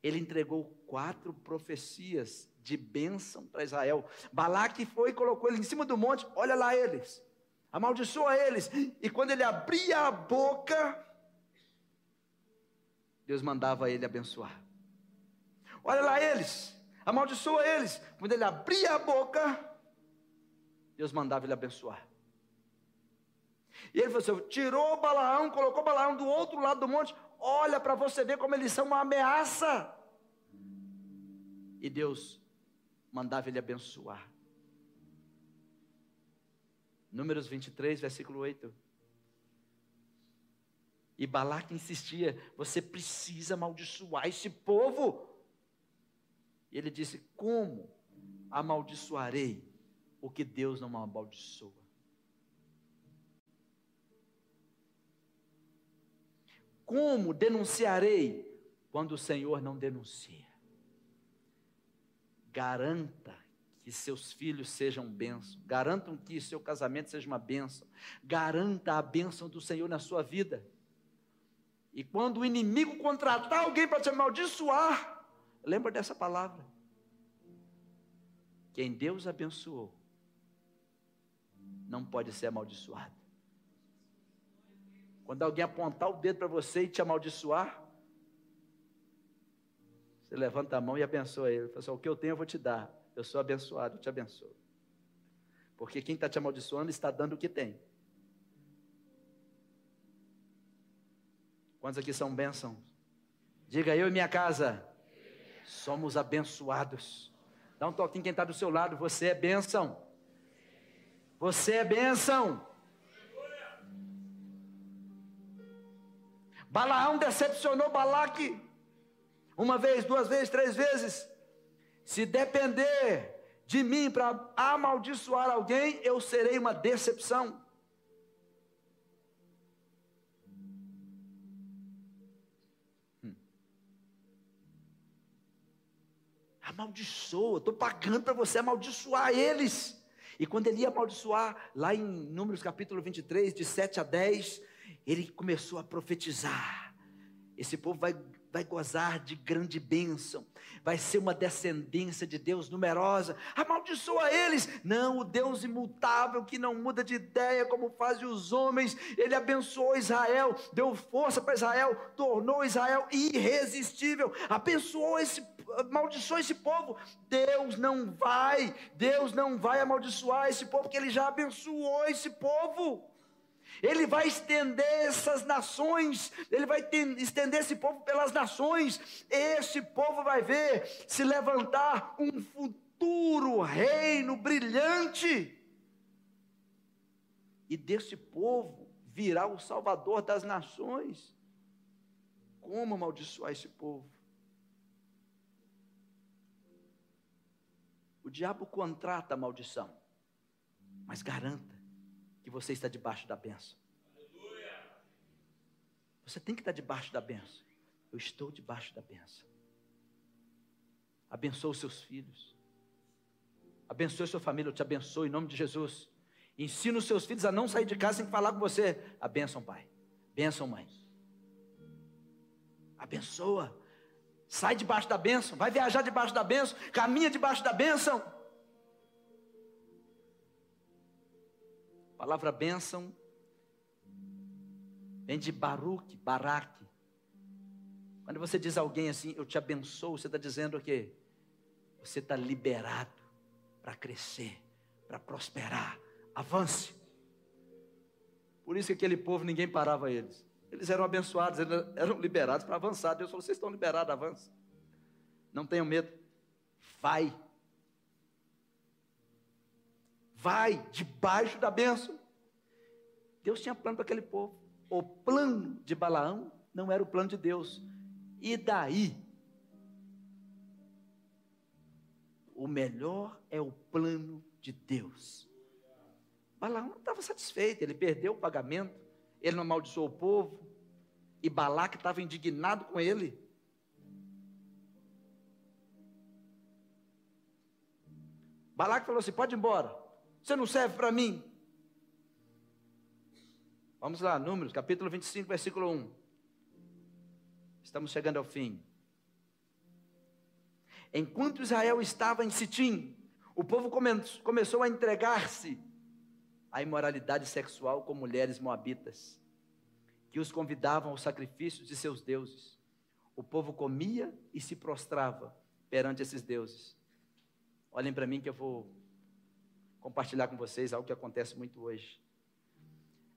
Speaker 2: ele entregou quatro profecias de bênção para Israel. Balaque foi e colocou ele em cima do monte, olha lá eles, amaldiçoa eles. E quando ele abria a boca, Deus mandava ele abençoar. Olha lá eles, amaldiçoa eles. Quando ele abria a boca, Deus mandava ele abençoar. E ele falou assim: tirou Balaão, colocou Balaão do outro lado do monte. Olha para você ver como eles são uma ameaça. E Deus mandava ele abençoar. Números 23, versículo 8. E Balaque insistia: Você precisa amaldiçoar esse povo. E ele disse: Como amaldiçoarei o que Deus não amaldiçoa? Como denunciarei quando o Senhor não denuncia? Garanta que seus filhos sejam bênção, garantam que seu casamento seja uma bênção, garanta a bênção do Senhor na sua vida. E quando o inimigo contratar alguém para te amaldiçoar, lembra dessa palavra. Quem Deus abençoou, não pode ser amaldiçoado. Quando alguém apontar o dedo para você e te amaldiçoar, você levanta a mão e abençoa ele. Fala assim, o que eu tenho eu vou te dar. Eu sou abençoado, eu te abençoo. Porque quem está te amaldiçoando está dando o que tem. Quantos aqui são bênçãos? Diga eu e minha casa. Somos abençoados. Dá um toquinho quem está do seu lado. Você é bênção. Você é bênção. Balaão decepcionou Balaque. Uma vez, duas vezes, três vezes. Se depender de mim para amaldiçoar alguém, eu serei uma decepção. Amaldiçoa, estou pagando para você amaldiçoar eles. E quando ele ia amaldiçoar, lá em Números capítulo 23, de 7 a 10, ele começou a profetizar. Esse povo vai, vai gozar de grande bênção, vai ser uma descendência de Deus numerosa. Amaldiçoa eles. Não, o Deus imutável que não muda de ideia, como fazem os homens. Ele abençoou Israel, deu força para Israel, tornou Israel irresistível, abençoou esse amaldiçoou esse povo. Deus não vai, Deus não vai amaldiçoar esse povo, porque ele já abençoou esse povo. Ele vai estender essas nações, ele vai estender esse povo pelas nações. Esse povo vai ver se levantar um futuro reino brilhante. E desse povo virá o Salvador das nações. Como amaldiçoar esse povo? O diabo contrata a maldição, mas garanta que você está debaixo da benção. Você tem que estar debaixo da benção. Eu estou debaixo da benção. Abençoe os seus filhos. Abençoe a sua família. Eu te abençoo em nome de Jesus. Ensina os seus filhos a não sair de casa sem falar com você. A bênção, pai. Bênção, mãe. Abençoa. Sai debaixo da bênção. Vai viajar debaixo da bênção. Caminha debaixo da bênção. Palavra bênção vem de Baruch, Baraque. Quando você diz a alguém assim, eu te abençoo, você está dizendo o quê? Você está liberado para crescer, para prosperar. Avance. Por isso que aquele povo, ninguém parava eles. Eles eram abençoados, eles eram liberados para avançar. Deus falou: vocês estão liberados, avance. Não tenham medo. Vai. Vai debaixo da bênção. Deus tinha plano para aquele povo. O plano de Balaão não era o plano de Deus. E daí? O melhor é o plano de Deus. Balaão não estava satisfeito, ele perdeu o pagamento, ele não amaldiçoou o povo, e Balaque estava indignado com ele. Balaque falou assim: pode ir embora. Você não serve para mim. Vamos lá, Números, capítulo 25, versículo 1. Estamos chegando ao fim. Enquanto Israel estava em Sitim, o povo come começou a entregar-se à imoralidade sexual com mulheres moabitas, que os convidavam aos sacrifícios de seus deuses. O povo comia e se prostrava perante esses deuses. Olhem para mim que eu vou compartilhar com vocês algo que acontece muito hoje.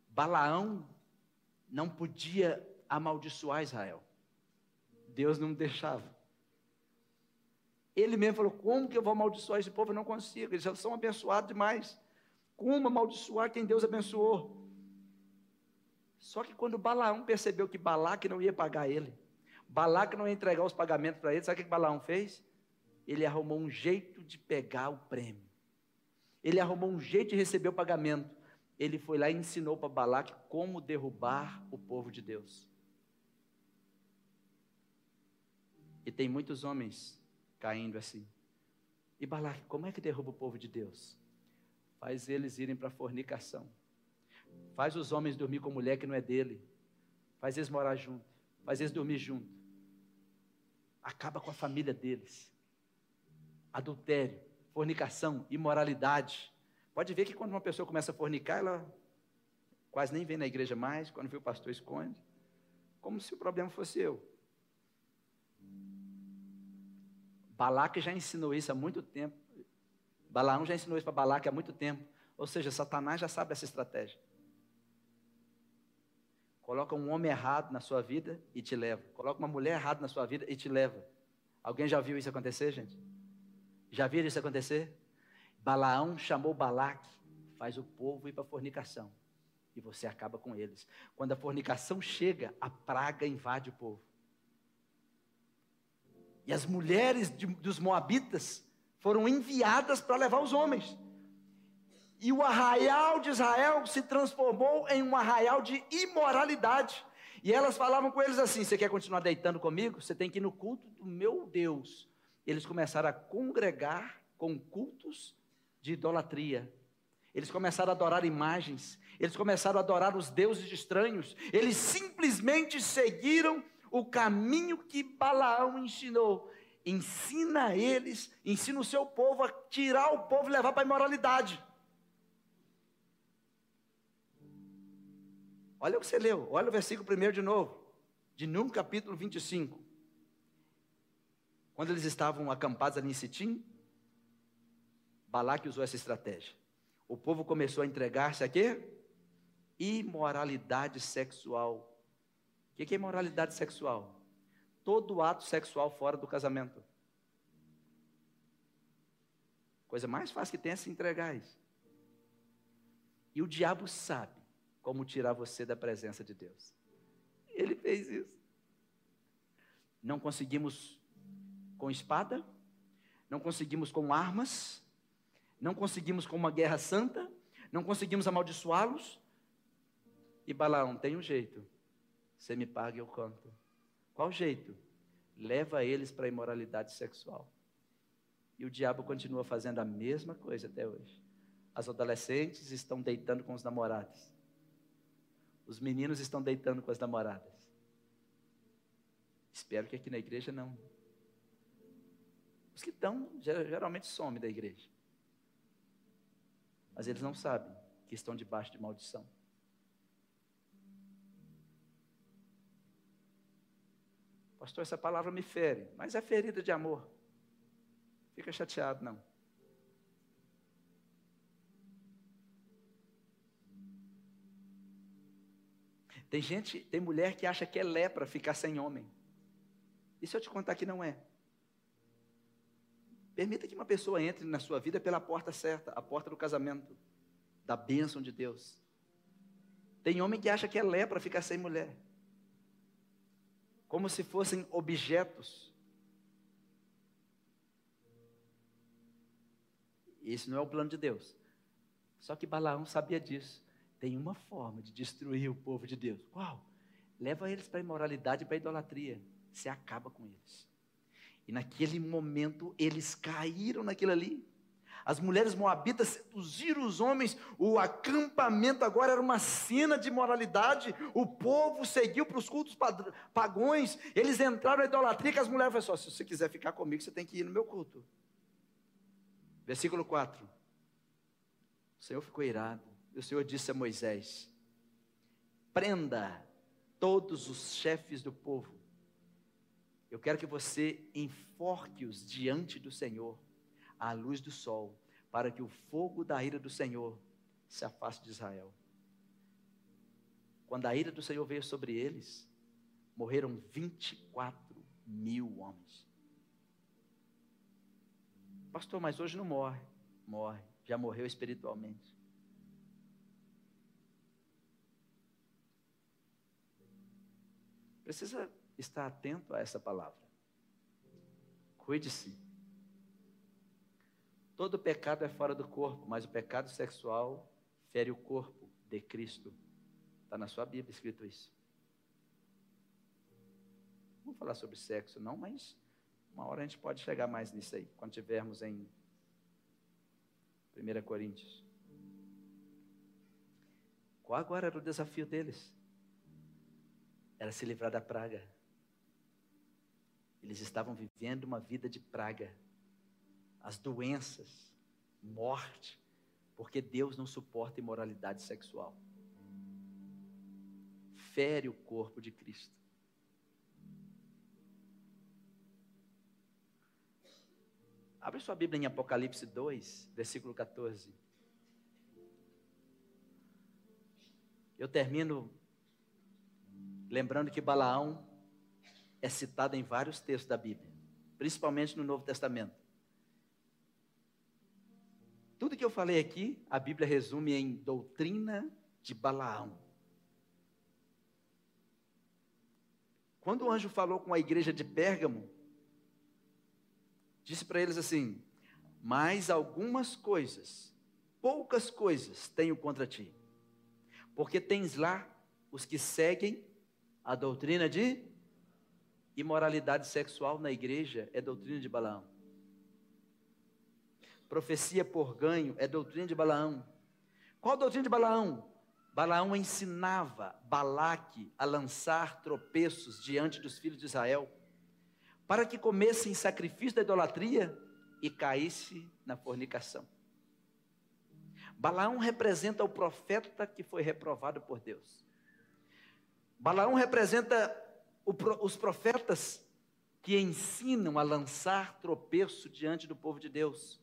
Speaker 2: Balaão não podia amaldiçoar Israel. Deus não deixava. Ele mesmo falou: Como que eu vou amaldiçoar esse povo? Eu não consigo, eles já são abençoados demais. Como amaldiçoar quem Deus abençoou? Só que quando Balaão percebeu que Balaque não ia pagar ele, Balaque não ia entregar os pagamentos para ele, sabe o que Balaão fez? Ele arrumou um jeito de pegar o prêmio. Ele arrumou um jeito de receber o pagamento. Ele foi lá e ensinou para Balaque como derrubar o povo de Deus. E tem muitos homens caindo assim. E Balaque, como é que derruba o povo de Deus? Faz eles irem para a fornicação. Faz os homens dormir com mulher que não é dele. Faz eles morar junto. Faz eles dormir junto. Acaba com a família deles. Adultério, fornicação, imoralidade. Pode ver que quando uma pessoa começa a fornicar, ela quase nem vem na igreja mais. Quando vê o pastor, esconde. Como se o problema fosse eu. Balaque já ensinou isso há muito tempo. Balaão já ensinou isso para Balaque há muito tempo. Ou seja, Satanás já sabe essa estratégia. Coloca um homem errado na sua vida e te leva. Coloca uma mulher errada na sua vida e te leva. Alguém já viu isso acontecer, gente? Já viram isso acontecer? Balaão chamou Balaque, faz o povo ir para a fornicação. E você acaba com eles. Quando a fornicação chega, a praga invade o povo. E as mulheres de, dos Moabitas foram enviadas para levar os homens. E o arraial de Israel se transformou em um arraial de imoralidade. E elas falavam com eles assim: Você quer continuar deitando comigo? Você tem que ir no culto do meu Deus. Eles começaram a congregar com cultos de idolatria. Eles começaram a adorar imagens. Eles começaram a adorar os deuses estranhos. Eles simplesmente seguiram o caminho que Balaão ensinou. Ensina eles, ensina o seu povo a tirar o povo e levar para a imoralidade. Olha o que você leu, olha o versículo primeiro de novo, de Número capítulo 25. Quando eles estavam acampados ali em Sitim, Balaque usou essa estratégia. O povo começou a entregar-se a quê? Imoralidade sexual o que é imoralidade sexual? Todo ato sexual fora do casamento. Coisa mais fácil que tem é se entregar isso. E o diabo sabe como tirar você da presença de Deus. Ele fez isso. Não conseguimos com espada, não conseguimos com armas, não conseguimos com uma guerra santa, não conseguimos amaldiçoá-los. E Balaão tem um jeito. Você me paga e eu conto. Qual jeito? Leva eles para a imoralidade sexual. E o diabo continua fazendo a mesma coisa até hoje. As adolescentes estão deitando com os namorados. Os meninos estão deitando com as namoradas. Espero que aqui na igreja não. Os que estão, geralmente somem da igreja. Mas eles não sabem que estão debaixo de maldição. Pastor, essa palavra me fere, mas é ferida de amor. Fica chateado, não. Tem gente, tem mulher que acha que é lepra ficar sem homem. E se eu te contar que não é? Permita que uma pessoa entre na sua vida pela porta certa, a porta do casamento, da bênção de Deus. Tem homem que acha que é lepra ficar sem mulher como se fossem objetos. Isso não é o plano de Deus. Só que Balaão sabia disso. Tem uma forma de destruir o povo de Deus. Qual? Leva eles para a imoralidade e para a idolatria. Você acaba com eles. E naquele momento eles caíram naquilo ali. As mulheres moabitas seduziram os homens, o acampamento agora era uma cena de moralidade, o povo seguiu para os cultos pagões, eles entraram na idolatria, que as mulheres falaram assim, se você quiser ficar comigo, você tem que ir no meu culto. Versículo 4. O Senhor ficou irado, e o Senhor disse a Moisés, prenda todos os chefes do povo, eu quero que você enforque-os diante do Senhor, à luz do sol, para que o fogo da ira do Senhor se afaste de Israel. Quando a ira do Senhor veio sobre eles, morreram 24 mil homens. Pastor, mas hoje não morre. Morre, já morreu espiritualmente. Precisa estar atento a essa palavra. Cuide-se. Todo pecado é fora do corpo, mas o pecado sexual fere o corpo de Cristo. Está na sua Bíblia escrito isso. Vou falar sobre sexo, não, mas uma hora a gente pode chegar mais nisso aí, quando tivermos em 1 Coríntios. Qual agora era o desafio deles? Era se livrar da praga. Eles estavam vivendo uma vida de praga. As doenças, morte, porque Deus não suporta imoralidade sexual. Fere o corpo de Cristo. Abre sua Bíblia em Apocalipse 2, versículo 14. Eu termino lembrando que Balaão é citado em vários textos da Bíblia, principalmente no Novo Testamento. Tudo que eu falei aqui, a Bíblia resume em doutrina de Balaão. Quando o anjo falou com a igreja de Pérgamo, disse para eles assim: Mas algumas coisas, poucas coisas tenho contra ti, porque tens lá os que seguem a doutrina de imoralidade sexual na igreja é doutrina de Balaão. Profecia por ganho é doutrina de Balaão. Qual a doutrina de Balaão? Balaão ensinava Balaque a lançar tropeços diante dos filhos de Israel para que comessem sacrifício da idolatria e caísse na fornicação. Balaão representa o profeta que foi reprovado por Deus. Balaão representa os profetas que ensinam a lançar tropeço diante do povo de Deus.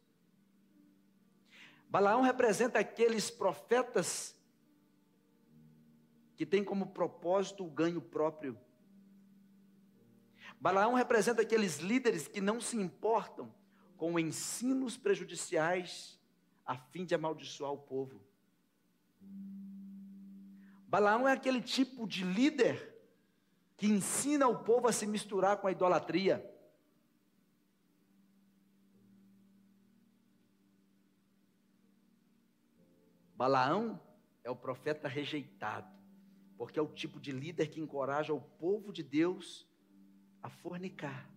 Speaker 2: Balaão representa aqueles profetas que têm como propósito o ganho próprio. Balaão representa aqueles líderes que não se importam com ensinos prejudiciais a fim de amaldiçoar o povo. Balaão é aquele tipo de líder que ensina o povo a se misturar com a idolatria. Balaão é o profeta rejeitado, porque é o tipo de líder que encoraja o povo de Deus a fornicar.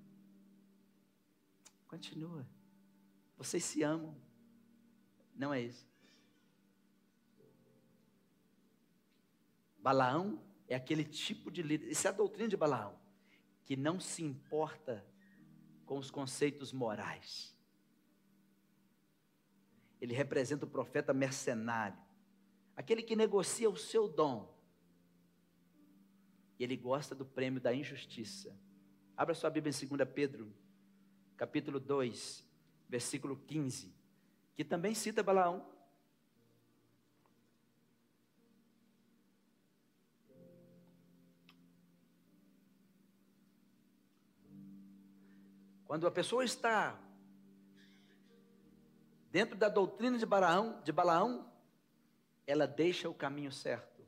Speaker 2: Continua. Vocês se amam. Não é isso. Balaão é aquele tipo de líder. Isso é a doutrina de Balaão, que não se importa com os conceitos morais. Ele representa o profeta mercenário, aquele que negocia o seu dom. E ele gosta do prêmio da injustiça. Abra sua Bíblia em 2 Pedro, capítulo 2, versículo 15, que também cita Balaão. Quando a pessoa está dentro da doutrina de Balaão, de Balaão, ela deixa o caminho certo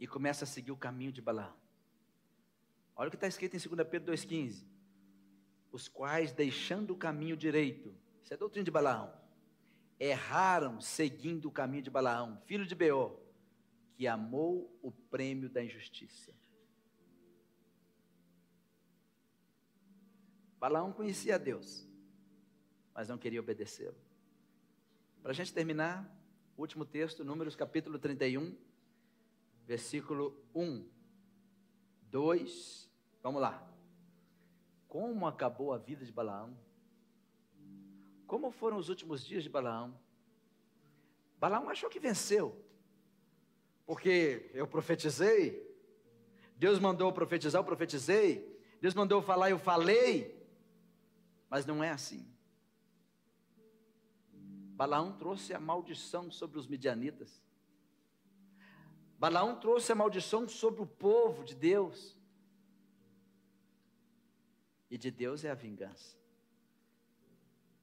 Speaker 2: e começa a seguir o caminho de Balaão. Olha o que está escrito em 2 Pedro 2,15. Os quais, deixando o caminho direito, isso é doutrina de Balaão, erraram seguindo o caminho de Balaão, filho de Beor, que amou o prêmio da injustiça. Balaão conhecia Deus. mas não queria obedecê-lo. Para a gente terminar, último texto, Números capítulo 31, versículo 1, 2, vamos lá. Como acabou a vida de Balaão? Como foram os últimos dias de Balaão? Balaão achou que venceu, porque eu profetizei, Deus mandou profetizar, eu profetizei, Deus mandou falar, eu falei, mas não é assim. Balaão trouxe a maldição sobre os midianitas. Balaão trouxe a maldição sobre o povo de Deus. E de Deus é a vingança.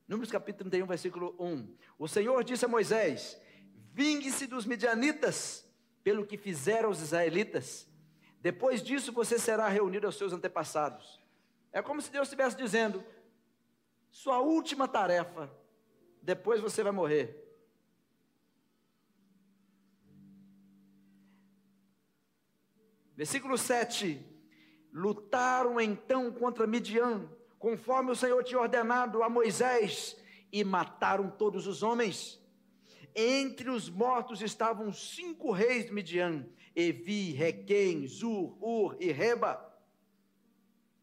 Speaker 2: Números capítulo 31, versículo 1. O Senhor disse a Moisés: Vingue-se dos midianitas pelo que fizeram os israelitas. Depois disso você será reunido aos seus antepassados. É como se Deus estivesse dizendo: Sua última tarefa depois você vai morrer. Versículo 7: Lutaram então contra Midian, conforme o Senhor tinha ordenado a Moisés, e mataram todos os homens. Entre os mortos estavam cinco reis de Midian: Evi, Requem, Zur, Ur e Reba.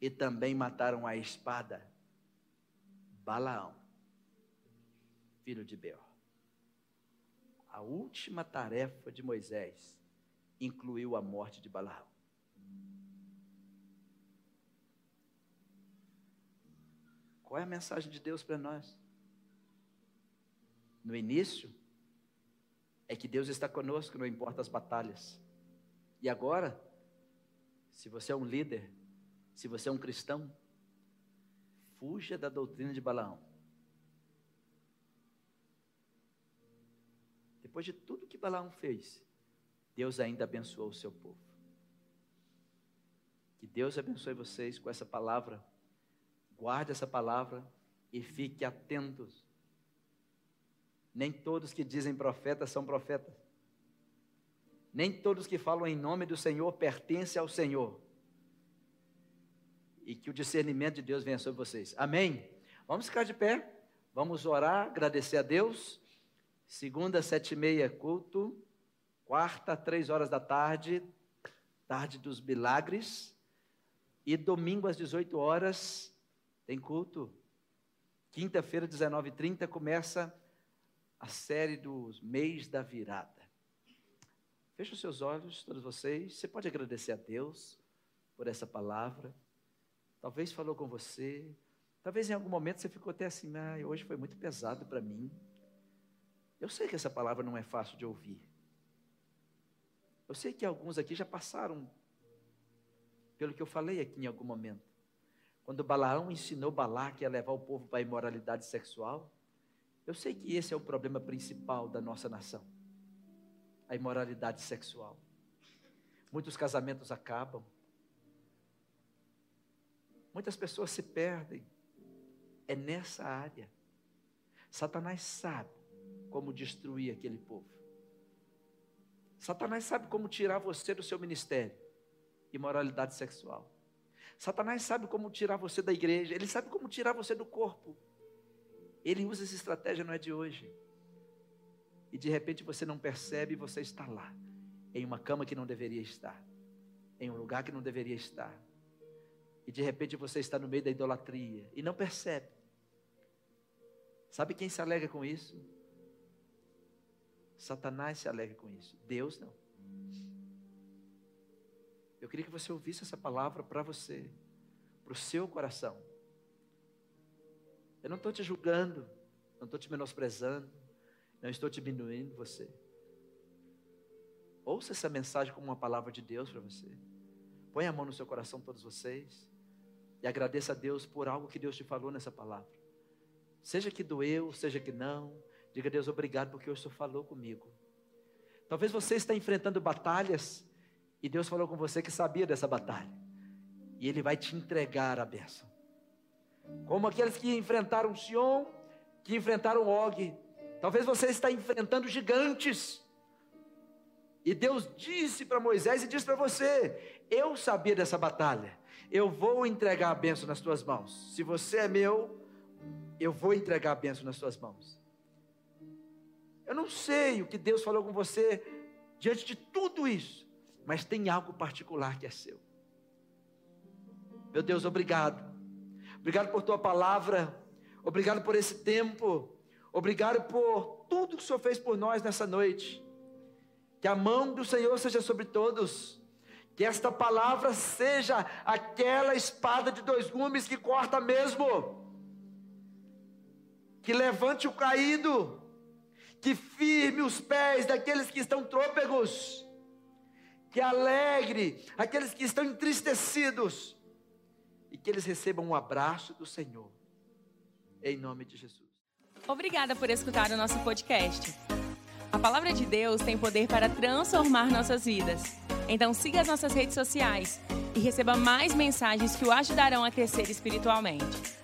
Speaker 2: E também mataram a espada Balaão filho de Beor. A última tarefa de Moisés incluiu a morte de Balaão. Qual é a mensagem de Deus para nós? No início, é que Deus está conosco, não importa as batalhas. E agora, se você é um líder, se você é um cristão, fuja da doutrina de Balaão. Depois de tudo que Balaão fez, Deus ainda abençoou o seu povo. Que Deus abençoe vocês com essa palavra. Guarde essa palavra e fique atentos. Nem todos que dizem profeta são profetas. Nem todos que falam em nome do Senhor pertencem ao Senhor. E que o discernimento de Deus venha sobre vocês. Amém? Vamos ficar de pé. Vamos orar, agradecer a Deus. Segunda, sete e meia, culto. Quarta, três horas da tarde, tarde dos milagres. E domingo, às 18 horas, tem culto. Quinta-feira, 19h30, começa a série dos mês da virada. Feche os seus olhos, todos vocês. Você pode agradecer a Deus por essa palavra. Talvez falou com você. Talvez em algum momento você ficou até assim, ah, hoje foi muito pesado para mim. Eu sei que essa palavra não é fácil de ouvir. Eu sei que alguns aqui já passaram pelo que eu falei aqui em algum momento. Quando Balaão ensinou Balaque a levar o povo para a imoralidade sexual, eu sei que esse é o problema principal da nossa nação. A imoralidade sexual. Muitos casamentos acabam. Muitas pessoas se perdem. É nessa área. Satanás sabe como destruir aquele povo. Satanás sabe como tirar você do seu ministério, imoralidade sexual. Satanás sabe como tirar você da igreja, ele sabe como tirar você do corpo. Ele usa essa estratégia, não é de hoje. E de repente você não percebe, você está lá, em uma cama que não deveria estar, em um lugar que não deveria estar. E de repente você está no meio da idolatria e não percebe. Sabe quem se alega com isso? Satanás se alegra com isso, Deus não. Eu queria que você ouvisse essa palavra para você, para o seu coração. Eu não estou te julgando, não estou te menosprezando, não estou te diminuindo você. Ouça essa mensagem como uma palavra de Deus para você. Põe a mão no seu coração, todos vocês, e agradeça a Deus por algo que Deus te falou nessa palavra. Seja que doeu, seja que não, Diga a Deus obrigado porque o Senhor falou comigo. Talvez você está enfrentando batalhas e Deus falou com você que sabia dessa batalha. E Ele vai te entregar a bênção. Como aqueles que enfrentaram Sion, que enfrentaram Og. Talvez você está enfrentando gigantes. E Deus disse para Moisés e disse para você: Eu sabia dessa batalha. Eu vou entregar a bênção nas tuas mãos. Se você é meu, eu vou entregar a bênção nas suas mãos. Eu não sei o que Deus falou com você diante de tudo isso, mas tem algo particular que é seu. Meu Deus, obrigado. Obrigado por tua palavra. Obrigado por esse tempo. Obrigado por tudo que o Senhor fez por nós nessa noite. Que a mão do Senhor seja sobre todos. Que esta palavra seja aquela espada de dois gumes que corta mesmo. Que levante o caído. Que firme os pés daqueles que estão trôpegos. Que alegre aqueles que estão entristecidos. E que eles recebam um abraço do Senhor. Em nome de Jesus.
Speaker 1: Obrigada por escutar o nosso podcast. A palavra de Deus tem poder para transformar nossas vidas. Então siga as nossas redes sociais e receba mais mensagens que o ajudarão a crescer espiritualmente.